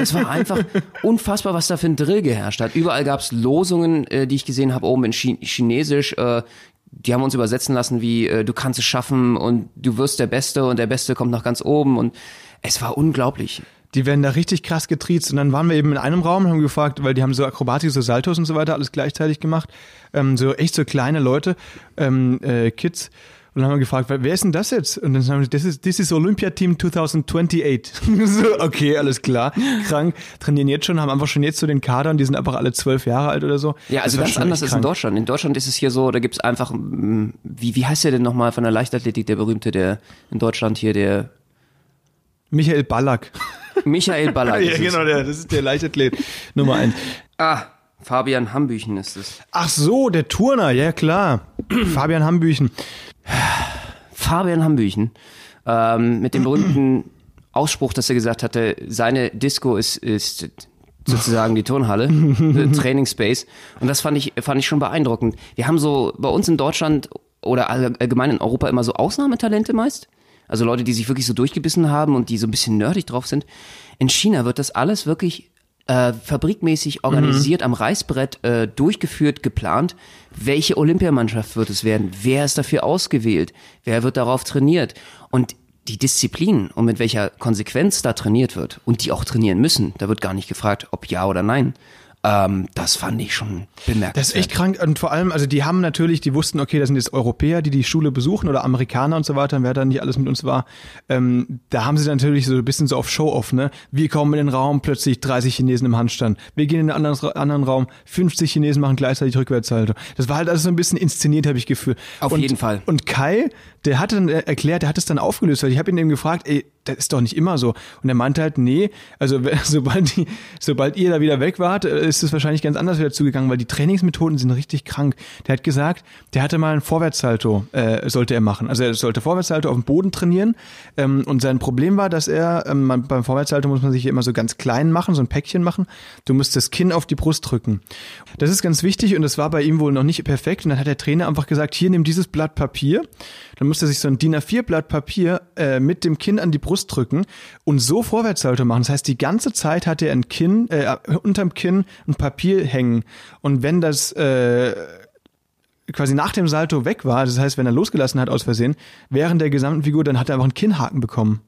Es war einfach unfassbar, was da für ein Drill geherrscht hat. Überall gab es Losungen, äh, die ich gesehen habe, oben in Chi Chinesisch. Äh, die haben uns übersetzen lassen wie, äh, du kannst es schaffen und du wirst der Beste und der Beste kommt nach ganz oben. Und es war unglaublich. Die werden da richtig krass getriezt. Und dann waren wir eben in einem Raum und haben gefragt, weil die haben so Akrobatik, so Saltos und so weiter alles gleichzeitig gemacht. Ähm, so echt so kleine Leute, ähm, äh, Kids. Und dann haben wir gefragt, wer ist denn das jetzt? Und dann haben wir, das ist, this is Olympia Team 2028. so, okay, alles klar. Krank. Trainieren jetzt schon, haben einfach schon jetzt so den Kader und die sind einfach alle zwölf Jahre alt oder so. Ja, also Das ganz anders als in. Deutschland. In Deutschland ist es hier so, da gibt's einfach, mm, wie, wie heißt der denn nochmal von der Leichtathletik, der berühmte, der in Deutschland hier, der Michael Ballack. Michael Ballack. ja, ist es. genau, der, das ist der Leichtathlet Nummer eins. Ah, Fabian Hambüchen ist es. Ach so, der Turner, ja klar. Fabian Hambüchen. Fabian Hambüchen, ähm, mit dem berühmten Ausspruch, dass er gesagt hatte, seine Disco ist, ist sozusagen die Turnhalle, the Training Space. Und das fand ich, fand ich schon beeindruckend. Wir haben so bei uns in Deutschland oder all- allgemein in Europa immer so Ausnahmetalente meist. Also Leute, die sich wirklich so durchgebissen haben und die so ein bisschen nerdig drauf sind. In China wird das alles wirklich äh, fabrikmäßig organisiert, am Reißbrett äh, durchgeführt, geplant. Welche Olympiamannschaft wird es werden? Wer ist dafür ausgewählt? Wer wird darauf trainiert? Und die Disziplin und mit welcher Konsequenz da trainiert wird und die auch trainieren müssen, da wird gar nicht gefragt, ob ja oder nein. Ähm, das fand ich schon bemerkenswert. Das ist echt krank und vor allem, also die haben natürlich, die wussten, okay, das sind jetzt Europäer, die die Schule besuchen oder Amerikaner und so weiter, wer da nicht alles mit uns war. Ähm, da haben sie natürlich so ein bisschen so auf Show-off, ne? Wir kommen in den Raum, plötzlich 30 Chinesen im Handstand. Wir gehen in einen anderen, anderen Raum, 50 Chinesen machen gleichzeitig Rückwärtshaltung. Das war halt alles so ein bisschen inszeniert, habe ich Gefühl. Auf und, jeden Fall. Und Kai, der hatte dann erklärt, der hat es dann aufgelöst, weil ich habe ihn eben gefragt, ey, das ist doch nicht immer so. Und er meinte halt, nee, also sobald, die, sobald ihr da wieder weg wart, äh, ist es wahrscheinlich ganz anders wieder zugegangen, weil die Trainingsmethoden sind richtig krank. Der hat gesagt, der hatte mal ein Vorwärtssalto, äh, sollte er machen. Also er sollte Vorwärtssalto auf dem Boden trainieren. Ähm, und sein Problem war, dass er, ähm, beim Vorwärtssalto muss man sich immer so ganz klein machen, so ein Päckchen machen. Du musst das Kinn auf die Brust drücken. Das ist ganz wichtig und das war bei ihm wohl noch nicht perfekt. Und dann hat der Trainer einfach gesagt, hier nimm dieses Blatt Papier. Dann musste sich so ein DIN A4 Blatt Papier äh, mit dem Kinn an die Brust drücken und so Vorwärtssalto machen. Das heißt, die ganze Zeit hat er ein Kinn, äh, unterm Kinn ein Papier hängen. Und wenn das äh, quasi nach dem Salto weg war, das heißt, wenn er losgelassen hat aus Versehen, während der gesamten Figur, dann hat er einfach einen Kinnhaken bekommen.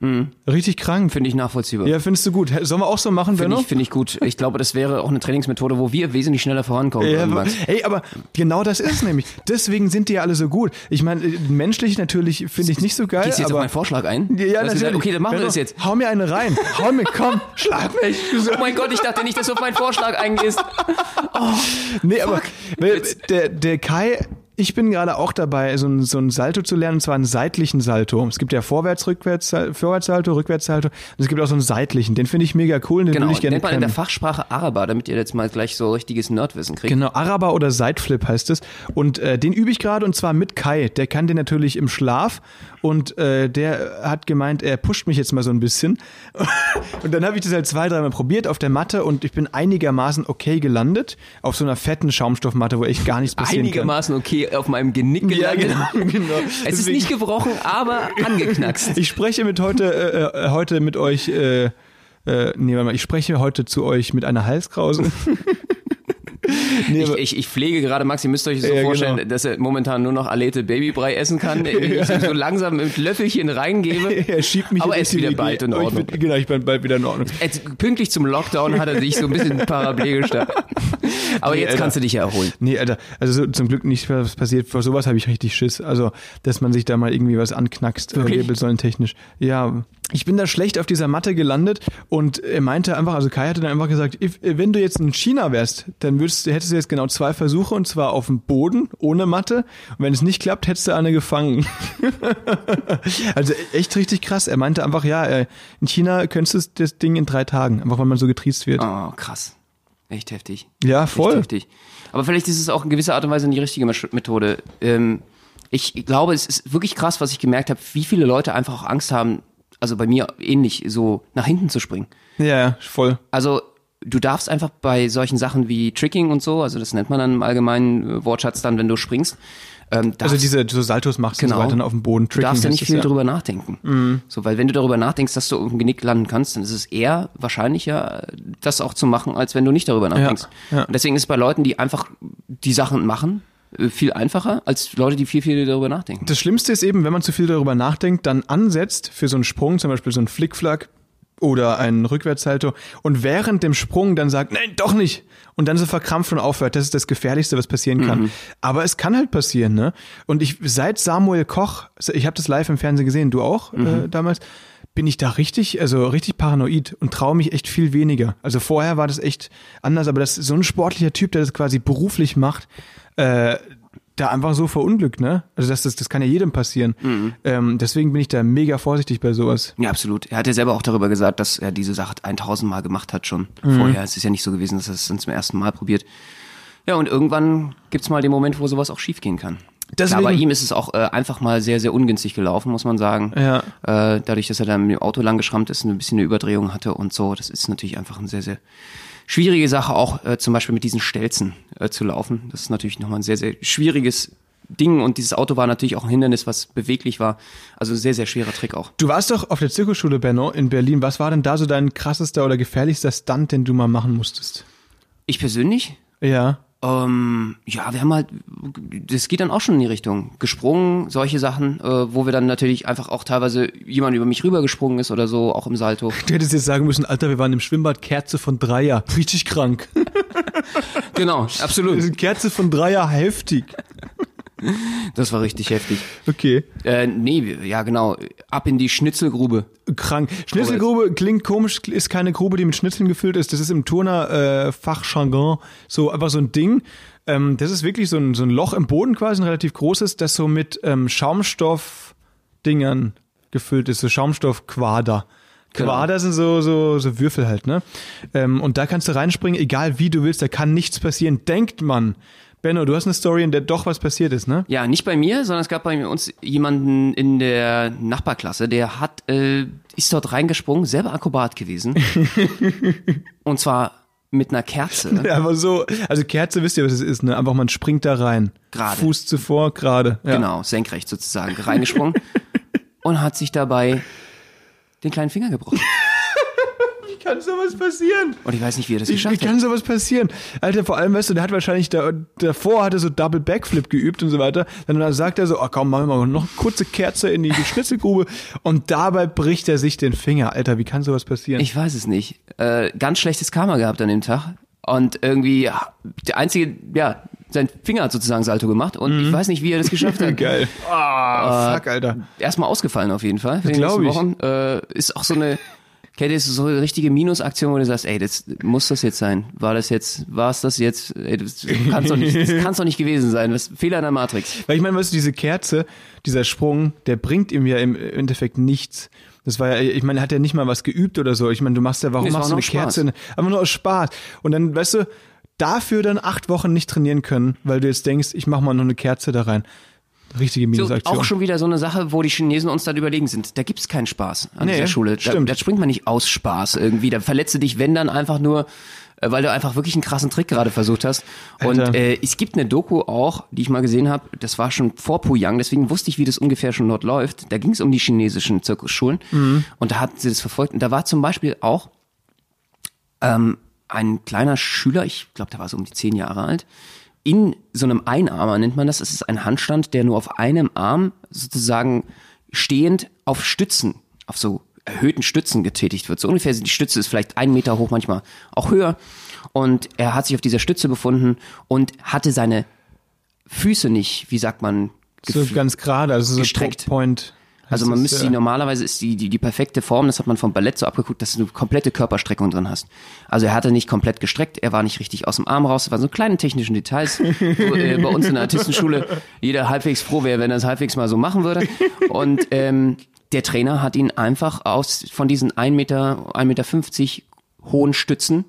Richtig krank. Finde ich nachvollziehbar. Ja, findest du gut. Sollen wir auch so machen, Finde ich, finde ich gut. Ich glaube, das wäre auch eine Trainingsmethode, wo wir wesentlich schneller vorankommen Ja, aber, ey, aber genau das ist es nämlich. Deswegen sind die ja alle so gut. Ich meine, äh, menschlich natürlich finde ich nicht so geil, Gehst du jetzt auf aber meinen Vorschlag ein? ja, du natürlich. sagst, okay, dann machen wir Benno, das jetzt. Hau mir eine rein. Hau mir, komm, schlag mich. Oh mein Gott, ich dachte nicht, dass du auf meinen Vorschlag eingehst. Nee, aber der, der Kai, ich bin gerade auch dabei, so ein, so ein Salto zu lernen, und zwar einen seitlichen Salto. Es gibt ja Vorwärts, Rückwärts, Vorwärtssalto, Rückwärtssalto. Und es gibt auch so einen seitlichen. Den finde ich mega cool, den Genau, würde ich gerne nennt man in der. Fachsprache Araber, damit ihr jetzt mal gleich so richtiges Nerdwissen kriegt. Genau, Araber oder Sideflip heißt es. Und äh, den übe ich gerade und zwar mit Kai. Der kann den natürlich im Schlaf und äh, der hat gemeint, er pusht mich jetzt mal so ein bisschen. und dann habe ich das halt zwei, dreimal probiert auf der Matte und ich bin einigermaßen okay gelandet. Auf so einer fetten Schaumstoffmatte, wo echt gar nichts passieren kann. Einigermaßen okay auf meinem Genick Ja, gelandet. genau, genau. Es ist Deswegen- nicht gebrochen, aber angeknackst. Ich spreche mit heute, äh, äh, heute mit euch, äh, äh, nee, warte mal, ich spreche heute zu euch mit einer Halskrause. nee, Ich, ich, ich pflege gerade, Max, ihr müsst euch das so Ja, vorstellen, genau. dass er momentan nur noch Alete Babybrei essen kann. Ich so langsam mit Löffelchen reingebe. er schiebt mich Aber er ist wieder bald in Oh, ich Ordnung. bin, genau, ich bin bald wieder in Ordnung. Jetzt, pünktlich zum Lockdown hat er sich so ein bisschen paraplegisch gestartet. Aber Nee, jetzt Alter. kannst du dich ja erholen. Nee, Alter, also so, zum Glück nicht was passiert. Vor sowas habe ich richtig Schiss. Also, dass man sich da mal irgendwie was anknackst, äh, Wirklich? wirbelsäulentechnisch. Ja, ich bin da schlecht auf dieser Matte gelandet und er meinte einfach, also Kai hatte dann einfach gesagt, if, wenn du jetzt in China wärst, dann würdest, du- hättest du jetzt genau zwei Versuche und zwar auf dem Boden, ohne Matte. Und wenn es nicht klappt, hättest du eine gefangen. also echt richtig krass. Er meinte einfach, ja, äh, in China könntest du das Ding in drei Tagen, einfach weil man so getriezt wird. Oh, krass. Echt heftig. Ja, Echt voll. heftig. Aber vielleicht ist es auch in gewisser Art und Weise die richtige Methode. Ähm, ich glaube, es ist wirklich krass, was ich gemerkt habe, wie viele Leute einfach auch Angst haben, also bei mir ähnlich, so nach hinten zu springen. Ja, ja, voll. Also du darfst einfach bei solchen Sachen wie Tricking und so, also das nennt man dann im allgemeinen äh, Wortschatz dann, wenn du springst, ähm, Also darfst- diese so Saltos machst und so Genau. weiter auf dem Boden. Du darfst ja Tricking nicht viel das drüber nachdenken. So, weil wenn du darüber nachdenkst, dass du auf dem Genick landen kannst, dann ist es eher wahrscheinlicher, das auch zu machen, als wenn du nicht darüber nachdenkst. ja. Und deswegen ist es bei Leuten, die einfach die Sachen machen, äh, viel einfacher, als Leute, die viel, viel darüber nachdenken. Das Schlimmste ist eben, wenn man zu viel darüber nachdenkt, dann ansetzt für so einen Sprung, zum Beispiel so einen Flickflack oder einen Rückwärtssalto und während dem Sprung dann sagt, nein, doch nicht. Und dann so verkrampft und aufhört. Das ist das Gefährlichste, was passieren kann. Aber es kann halt passieren, ne? Und ich, seit Samuel Koch, ich habe das live im Fernsehen gesehen, du auch äh, damals, bin ich da richtig, also richtig paranoid und traue mich echt viel weniger. Also vorher war das echt anders, aber das ist so ein sportlicher Typ, der das quasi beruflich macht, äh, da einfach so verunglückt, ne? Also das, das, das kann ja jedem passieren. Ähm, deswegen bin ich da mega vorsichtig bei sowas. Ja, absolut. Er hat ja selber auch darüber gesagt, dass er diese Sache 1000 Mal gemacht hat schon vorher. Es ist ja nicht so gewesen, dass er es dann zum ersten Mal probiert. Ja, und irgendwann gibt's mal den Moment, wo sowas auch schiefgehen kann. Deswegen- Klar, bei ihm ist es auch äh, einfach mal sehr, sehr ungünstig gelaufen, muss man sagen. Ja. Äh, dadurch, dass er dann mit dem Auto lang geschrammt ist und ein bisschen eine Überdrehung hatte und so. Das ist natürlich einfach eine sehr, sehr schwierige Sache, auch äh, zum Beispiel mit diesen Stelzen äh, zu laufen. Das ist natürlich nochmal ein sehr, sehr schwieriges Ding und dieses Auto war natürlich auch ein Hindernis, was beweglich war. Also sehr, sehr schwerer Trick auch. Du warst doch auf der Zirkusschule, Benno, in Berlin. Was war denn da so dein krassester oder gefährlichster Stunt, den du mal machen musstest? Ich persönlich? Ja. Ähm, ja, wir haben halt, das geht dann auch schon in die Richtung. Gesprungen, solche Sachen, äh, wo wir dann natürlich einfach auch teilweise jemand über mich rübergesprungen ist oder so, auch im Salto. Du hättest jetzt sagen müssen, Alter, wir waren im Schwimmbad, Kerze von Dreier. Richtig krank. Genau, absolut. Kerze von Dreier, heftig. Das war richtig heftig. Okay. Äh, nee, ja genau, ab in die Schnitzelgrube. Krank. Schnitzelgrube klingt komisch, ist keine Grube, die mit Schnitzeln gefüllt ist. Das ist im Turner äh, Fachjargon so einfach so ein Ding. Ähm, das ist wirklich so ein, so ein Loch im Boden quasi, ein relativ großes, das so mit ähm, Schaumstoff-Dingern gefüllt ist, so Schaumstoffquader. Genau. Quader sind so, so, so Würfel halt, ne? Ähm, und da kannst du reinspringen, egal wie du willst, da kann nichts passieren, denkt man. Benno, du hast eine Story, in der doch was passiert ist, ne? Ja, nicht bei mir, sondern es gab bei uns jemanden in der Nachbarklasse, der hat, äh, ist dort reingesprungen, selber Akrobat gewesen. Und zwar mit einer Kerze. Ja, aber so, also Kerze, wisst ihr, was es ist, ne? Einfach man springt da rein. Gerade. Fuß zuvor, gerade. Ja. Genau, senkrecht sozusagen, reingesprungen und hat sich dabei den kleinen Finger gebrochen. Kann sowas passieren? Und ich weiß nicht, wie er das geschafft kann hat. sowas passieren? Alter, vor allem, weißt du, der hat wahrscheinlich da, davor hat er so Double Backflip geübt und so weiter. Dann sagt er so, oh komm, machen wir mal noch eine kurze Kerze in die Schnitzelgrube und dabei bricht er sich den Finger. Alter, wie kann sowas passieren? Ich weiß es nicht. Äh, ganz schlechtes Karma gehabt an dem Tag. Und irgendwie, ja, der einzige, ja, sein Finger hat sozusagen Salto gemacht und ich weiß nicht, wie er das geschafft hat. Geil. Ah, fuck, Alter. Erstmal ausgefallen auf jeden Fall. Für die glaub nächsten ich. Wochen. Äh, ist auch so eine, Kennt ihr so eine richtige Minusaktion, wo du sagst, ey, das muss das jetzt sein? War das jetzt, war es das jetzt? Ey, das kann's doch nicht, das kann's doch nicht gewesen sein. Das Fehler in der Matrix. Weil ich meine, weißt du, diese Kerze, dieser Sprung, der bringt ihm ja im Endeffekt nichts. Das war ja, ich meine, er hat ja nicht mal was geübt oder so. Ich meine, du machst ja, warum Nee, machst du eine. Kerze? Aber nur aus Spaß. Und dann, weißt du, dafür dann acht Wochen nicht trainieren können, weil du jetzt denkst, ich mach mal noch eine Kerze da rein. Richtige So, Minusaktion. auch schon wieder so eine Sache, wo die Chinesen uns dann überlegen sind. Da gibt's keinen Spaß an Nee, dieser Schule. Da, stimmt. da springt man nicht aus Spaß irgendwie. Da verletzt du dich, wenn dann einfach nur, äh, weil du einfach wirklich einen krassen Trick gerade versucht hast. Und Alter. äh, es gibt eine Doku auch, die ich mal gesehen habe, das war schon vor Puyang, deswegen wusste ich, wie das ungefähr schon dort läuft. Da ging es um die chinesischen Zirkusschulen Mhm. und da hatten sie das verfolgt. Und da war zum Beispiel auch ähm, ein kleiner Schüler, ich glaube, der war so um die zehn Jahre alt, in so einem Einarmer nennt man das. Es ist ein Handstand, der nur auf einem Arm sozusagen stehend auf Stützen, auf so erhöhten Stützen getätigt wird. So ungefähr die Stütze ist vielleicht einen Meter hoch, manchmal auch höher. Und er hat sich auf dieser Stütze befunden und hatte seine Füße nicht, wie sagt man, so ganz gerade, also so gestreckt. Point. Also man müsste äh, sie normalerweise ist die, die die perfekte Form, das hat man vom Ballett so abgeguckt, dass du eine komplette Körperstreckung drin hast. Also er hatte nicht komplett gestreckt, er war nicht richtig aus dem Arm raus, das waren so kleine technischen Details, wo äh, bei uns in der Artistenschule jeder halbwegs froh wäre, wenn er es halbwegs mal so machen würde. Und ähm, der Trainer hat ihn einfach aus von diesen 1 Meter, 1,50 Meter hohen Stützen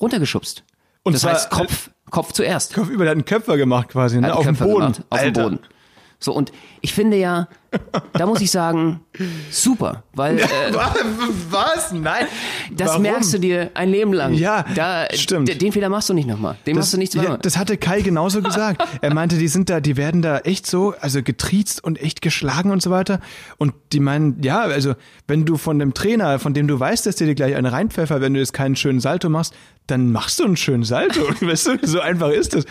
runtergeschubst. Und das heißt Kopf, Kopf zuerst. Kopf über, der hat einen Köpfer gemacht quasi, ne? Auf dem Boden. gemacht, auf dem. Boden. So, und ich finde ja, da muss ich sagen, super, weil äh, Was? Nein. das Warum? merkst du dir ein Leben lang. Ja, da, stimmt. Den Fehler machst du nicht nochmal. Den machst du nicht ja, zweimal. das hatte Kai genauso gesagt. Er meinte, die sind da, die werden da echt so, also getriezt und echt geschlagen und so weiter. Und die meinen, ja, also wenn du von dem Trainer, von dem du weißt, dass der dir gleich eine reinpfeffer, wenn du jetzt keinen schönen Salto machst, dann machst du einen schönen Salto. weißt du, so einfach ist es.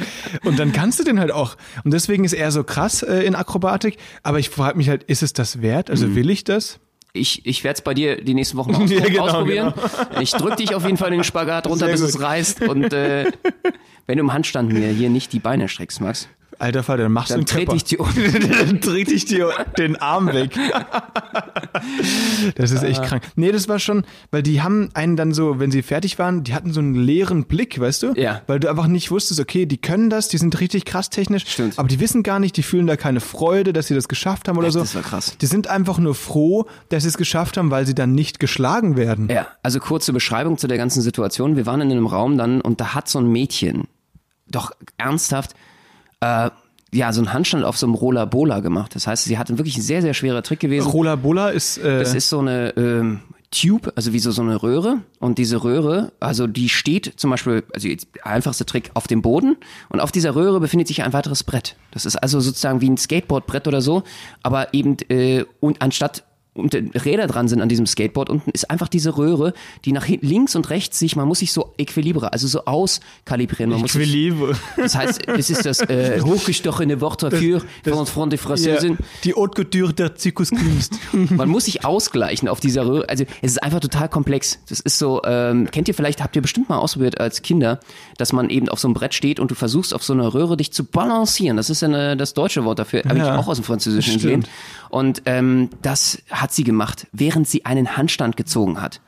Und dann kannst du den halt auch. Und deswegen ist er so krass äh, in Akrobatik. Aber ich frage mich halt, ist es das wert? Also Mhm. will ich das? Ich, ich werde es bei dir die nächsten Wochen Ja, genau, ausprobieren. Ich drück dich auf jeden Fall in den Spagat runter, Sehr bis gut. es reißt. Und äh, wenn du im Handstand mir hier nicht die Beine streckst, Max, Alter Vater, dann machst dann du einen trete ich dir dann trete ich dir den Arm weg. Das ist echt krank. Nee, das war schon, weil die haben einen dann so, wenn sie fertig waren, die hatten so einen leeren Blick, weißt du? Ja. Weil du einfach nicht wusstest, okay, die können das, die sind richtig krass technisch, Stimmt. aber die wissen gar nicht, die fühlen da keine Freude, dass sie das geschafft haben oder Echt, so. das war krass. Die sind einfach nur froh, dass sie es geschafft haben, weil sie dann nicht geschlagen werden. Ja, also kurze Beschreibung zu der ganzen Situation. Wir waren in einem Raum dann und da hat so ein Mädchen doch ernsthaft äh, ja so einen Handstand auf so einem Roller Bola gemacht. Das heißt, sie hat einen wirklich sehr sehr schwerer Trick gewesen. Rola Bola ist, äh, Das ist so eine ähm, Tube, also wie so, so eine Röhre. Und diese Röhre, also die steht zum Beispiel, also jetzt der einfachste Trick, auf dem Boden. Und auf dieser Röhre befindet sich ein weiteres Brett. Das ist also sozusagen wie ein Skateboardbrett oder so. Aber eben, äh, und anstatt und Räder dran sind an diesem Skateboard. Unten ist einfach diese Röhre, die nach links und rechts sich, man muss sich so equilibre, also so auskalibrieren. Man muss sich, Equilibre. das heißt, es ist das äh, hochgestochene Wort dafür von Front de Ja, Französin. die Haute Couture der Zirkuskunst. Man muss sich ausgleichen auf dieser Röhre. Also es ist einfach total komplex. Das ist so, ähm, kennt ihr vielleicht, habt ihr bestimmt mal ausprobiert als Kinder, dass man eben auf so einem Brett steht und du versuchst auf so einer Röhre dich zu balancieren. Das ist eine, das deutsche Wort dafür, habe ich Ja, auch aus dem Französischen entlehnt. Und ähm, das hat sie gemacht, während sie einen Handstand gezogen hat.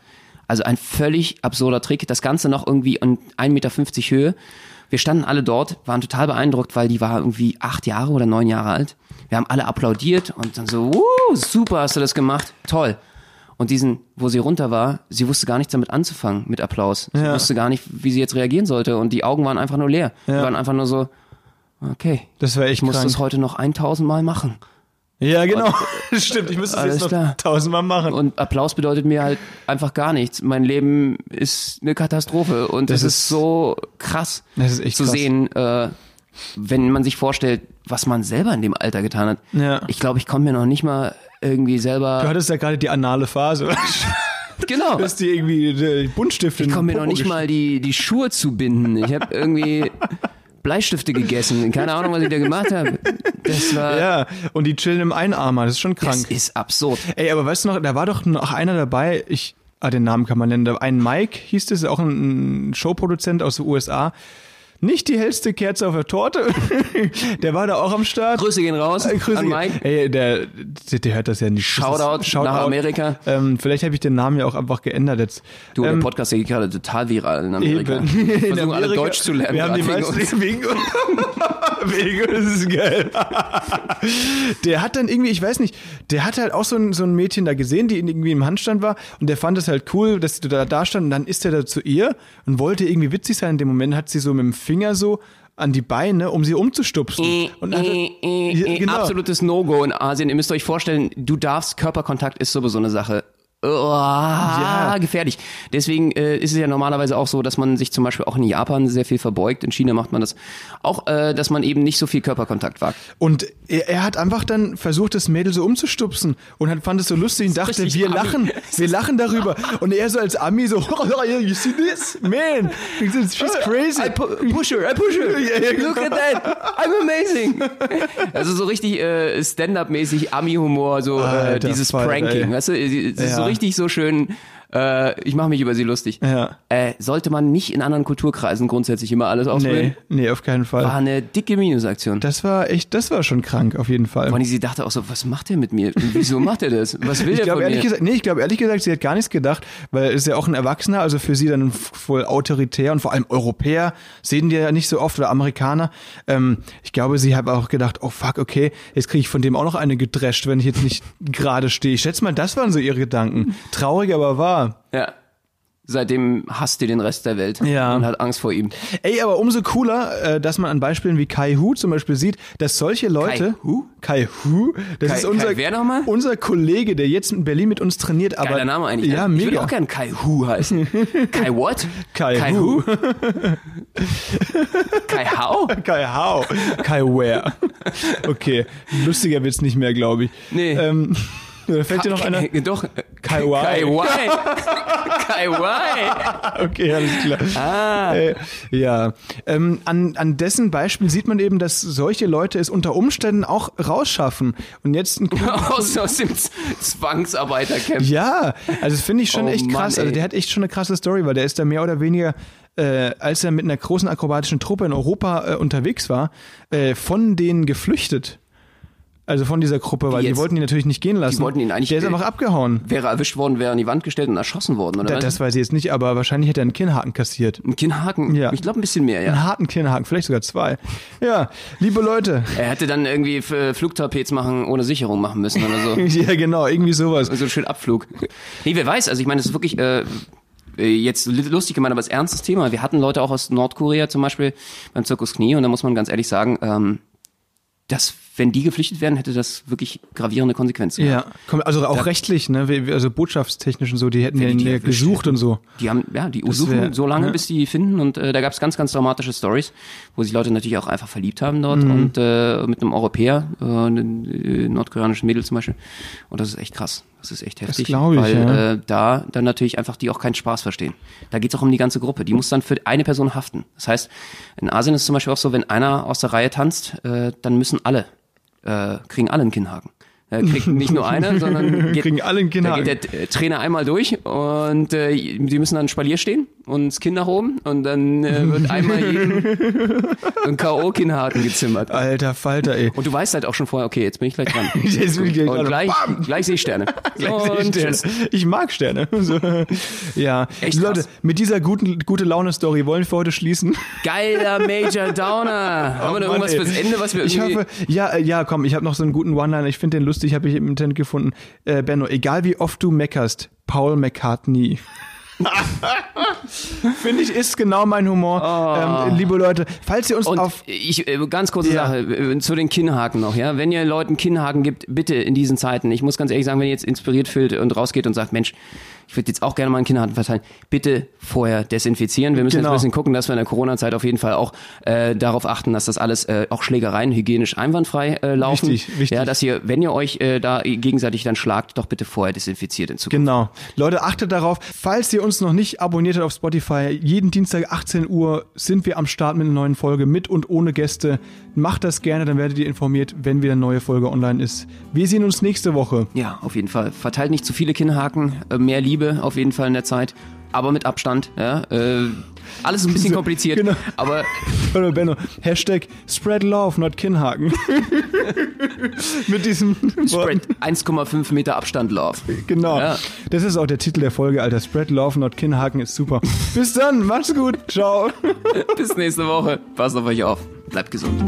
Also ein völlig absurder Trick. Das Ganze noch irgendwie in 1,50 Meter Höhe. Wir standen alle dort, waren total beeindruckt, weil die war irgendwie acht Jahre oder neun Jahre alt. Wir haben alle applaudiert und dann so, uh, super hast du das gemacht, toll. Und diesen, wo sie runter war, sie wusste gar nichts damit anzufangen, mit Applaus. Sie Ja. wusste gar nicht, wie sie jetzt reagieren sollte und die Augen waren einfach nur leer. Die waren einfach nur so, okay, Das war echt ich muss krank. das heute noch 1000 Mal machen. Ja, genau. Stimmt, ich müsste es jetzt noch tausendmal machen. Und Applaus bedeutet mir halt einfach gar nichts. Mein Leben ist eine Katastrophe und Das es ist, ist- so krass ist zu krass. sehen, äh, wenn man sich vorstellt, was man selber in dem Alter getan hat. Ja. Ich glaube, ich konnte mir noch nicht mal irgendwie Du selber. hattest ja gerade die anale Phase. Genau. Du hast dir irgendwie äh, Buntstifte Ich konnte mir noch nicht mal die, die Schuhe zubinden. Ich habe irgendwie Bleistifte gegessen. Keine Ahnung, was ich da gemacht habe. Das war. Ja, und die chillen im Einarmer, das ist schon krank. das ist absurd. Ey, aber weißt du noch, da war doch noch einer dabei, ich, ah, den Namen kann man nennen, ein Mike hieß es, auch ein, ein Showproduzent aus den USA. Nicht die hellste Kerze auf der Torte. der war da auch am Start. Grüße gehen raus Äh, Grüße an Mike. Ey, der, der, der hört das ja nicht. Ist- Shoutout nach Amerika. Ähm, vielleicht habe ich den Namen ja auch einfach geändert jetzt. Du, ähm, der Podcast geht gerade total viral in Amerika. Eben. Wir versuchen alle Amerika- Deutsch zu lernen. Wir haben die gerade wegen meisten uns. wegen wegen das ist geil. der hat dann irgendwie, ich weiß nicht, der hat halt auch so ein, so ein Mädchen da gesehen, die irgendwie im Handstand war und der fand es halt cool, dass sie da, da stand und dann ist er da zu ihr und wollte irgendwie witzig sein in dem Moment, hat sie so mit dem Finger so an die Beine, um sie umzustupsen. Und hat, Ja, genau. Absolutes No-Go in Asien. Ihr müsst euch vorstellen, du darfst, Körperkontakt ist sowieso eine Sache. Oh, ja. gefährlich. Deswegen äh, ist es ja normalerweise auch so, dass man sich zum Beispiel auch in Japan sehr viel verbeugt. In China macht man das auch, äh, dass man eben nicht so viel Körperkontakt wagt. Und er, er hat einfach dann versucht, das Mädel so umzustupsen und hat, fand es so lustig und dachte, wir Ami. lachen, wir lachen darüber. Und er so als Ami so, you see this? Man, she's crazy. I pu push her, I push her. Look at that. I'm amazing. Also so richtig äh, Stand-up-mäßig Ami-Humor, so äh, Alter dieses Pranking. ey. Weißt du, ist so Ja. richtig so schön. Äh, ich mache mich über sie lustig. Ja. Äh, sollte man nicht in anderen Kulturkreisen grundsätzlich immer alles ausprobieren? Nee, nee, auf keinen Fall. War eine dicke Minusaktion. Das war echt, das war schon krank, auf jeden Fall. Vor allem, sie dachte auch so, was macht er mit mir? Wieso macht er das? Was will Ich er glaube von ehrlich mir? gesagt, nee, ich glaube ehrlich gesagt, sie hat gar nichts gedacht, weil es ist ja auch ein Erwachsener, also für sie dann voll autoritär und vor allem Europäer sehen die ja nicht so oft oder Amerikaner. Ähm, ich glaube, sie hat auch gedacht, oh fuck, okay, jetzt kriege ich von dem auch noch eine gedrescht, wenn ich jetzt nicht gerade stehe. Ich schätze mal, das waren so ihre Gedanken. Traurig, aber wahr. Ja. Seitdem hasst ihr den Rest der Welt Ja. und hat Angst vor ihm. Ey, aber umso cooler, äh, dass man an Beispielen wie Kai Hu zum Beispiel sieht, dass solche Leute. Kai Hu? Kai Hu? Das Kai- ist unser, Kai wer nochmal? unser Kollege, der jetzt in Berlin mit uns trainiert. Aber, Geiler Name eigentlich. Ja, ne? Ich mega. würde auch gern Kai Hu heißen. Kai what? Kai Hu? Hu. Kai Hau? Kai Hau. Kai Ware. Okay, lustiger wird's nicht mehr, glaube ich. Nee. Ähm, da fällt dir noch einer. Äh, Doch. Kai Y. Kai Y. Kai. Okay, alles klar. Ah. Äh, ja. Ähm, an, an dessen Beispiel sieht man eben, dass solche Leute es unter Umständen auch rausschaffen. Und jetzt ein Aus, aus dem Zwangsarbeitercamp. Ja, also das finde ich schon Oh echt Mann, krass. also ey. der hat echt schon eine krasse Story, weil der ist da mehr oder weniger, äh, als er mit einer großen akrobatischen Truppe in Europa äh, unterwegs war, äh, von denen geflüchtet. Also von dieser Gruppe, weil die jetzt? wollten ihn natürlich nicht gehen lassen. wollten ihn eigentlich- Der ist einfach abgehauen. Wäre erwischt worden, wäre an die Wand gestellt und erschossen worden, oder Da, das weiß ich jetzt nicht, aber wahrscheinlich hätte er einen Kinnhaken kassiert. Ein Kinnhaken? Ja. Ich glaube ein bisschen mehr, ja. Einen harten Kinnhaken, vielleicht sogar zwei. Ja, liebe Leute. Er hätte dann irgendwie für Flugtrapez machen ohne Sicherung machen müssen oder so. Ja, genau, irgendwie sowas. so schön Abflug. Nee, wer weiß, also ich meine, es ist wirklich äh, äh, jetzt lustig gemeint, aber es ist ernstes Thema. Wir hatten Leute auch aus Nordkorea zum Beispiel beim Zirkus Knie und da muss man ganz ehrlich sagen, ähm, das wenn die geflüchtet wären, hätte das wirklich gravierende Konsequenzen. Ja, komm, also auch rechtlich, ne, also botschaftstechnisch und so, die hätten ja die ja gesucht und so. Die haben, ja, die Das suchen wär- so lange, ne? bis die finden und äh, da gab es ganz, ganz dramatische Stories, wo sich Leute natürlich auch einfach verliebt haben Mhm. dort und äh, mit einem Europäer, äh, einem äh, nordkoreanischen Mädel zum Beispiel. Und das ist echt krass. Das ist echt heftig, glaub ich, weil ja. äh, da dann natürlich einfach die auch keinen Spaß verstehen. Da geht's auch um die ganze Gruppe. Die muss dann für eine Person haften. Das heißt, in Asien ist es zum Beispiel auch so, wenn einer aus der Reihe tanzt, äh, dann müssen alle, äh, kriegen alle einen Kinnhaken. Äh, kriegt nicht nur einer, sondern geht, Kriegen alle einen Kinnhaken. Da geht der Trainer einmal durch und äh, die müssen dann Spalier stehen und das Kind nach oben und dann äh, wird einmal jedem ein K.O.-Kinnhaken gezimmert. Alter Falter, ey. Und du weißt halt auch schon vorher, okay, jetzt bin ich gleich dran. Jetzt bin ich gleich und dran. gleich, Bam! gleich sehe ich Sterne. Gleich sehe ich Sterne. Ich mag Sterne. So. Ja, Echt Leute, krass. mit dieser guten gute Laune Story wollen wir heute schließen. Geiler Major Downer. Haben wir da Oh irgendwas ey. fürs Ende, was wir Ich irgendwie... hoffe, ja, äh, ja, komm, ich habe noch so einen guten One-Liner. Ich finde den lustig, habe ich im Internet gefunden. Äh, Benno, egal wie oft du meckerst, Paul McCartney. Finde ich, ist genau mein Humor. Ähm, liebe Leute, falls ihr uns Oh. Und auf. ich, äh, ganz kurze Ja. Sache äh, zu den Kinnhaken noch, ja. Wenn ihr Leuten Kinnhaken gibt, bitte in diesen Zeiten. Ich muss ganz ehrlich sagen, wenn ihr jetzt inspiriert fühlt und rausgeht und sagt, Mensch, ich würde jetzt auch gerne mal einen Kinnhaken verteilen, bitte vorher desinfizieren. Wir müssen Genau. jetzt ein bisschen gucken, dass wir in der Corona-Zeit auf jeden Fall auch äh, darauf achten, dass das alles äh, auch Schlägereien hygienisch einwandfrei äh, laufen. Wichtig, wichtig. Ja, dass ihr, wenn ihr euch äh, da gegenseitig dann schlagt, doch bitte vorher desinfiziert in Zukunft. Genau. Leute, achtet darauf, falls ihr uns noch nicht abonniert habt auf Spotify, jeden Dienstag 18 Uhr sind wir am Start mit einer neuen Folge, mit und ohne Gäste. Macht das gerne, dann werdet ihr informiert, wenn wieder eine neue Folge online ist. Wir sehen uns nächste Woche. Ja, auf jeden Fall. Verteilt nicht zu viele Kinnhaken, äh, mehr Liebe auf jeden Fall in der Zeit, aber mit Abstand. Ja, äh, alles ein bisschen kompliziert, Genau. aber Benno, Benno, Hashtag Spread Love, not Kinnhaken. mit diesem Spread 1,5 Meter Abstand Love. Genau. Ja. Das ist auch der Titel der Folge, Alter. Spread Love, not Kinnhaken ist super. Bis dann, macht's gut. Ciao. Bis nächste Woche. Passt auf euch auf. Bleibt gesund.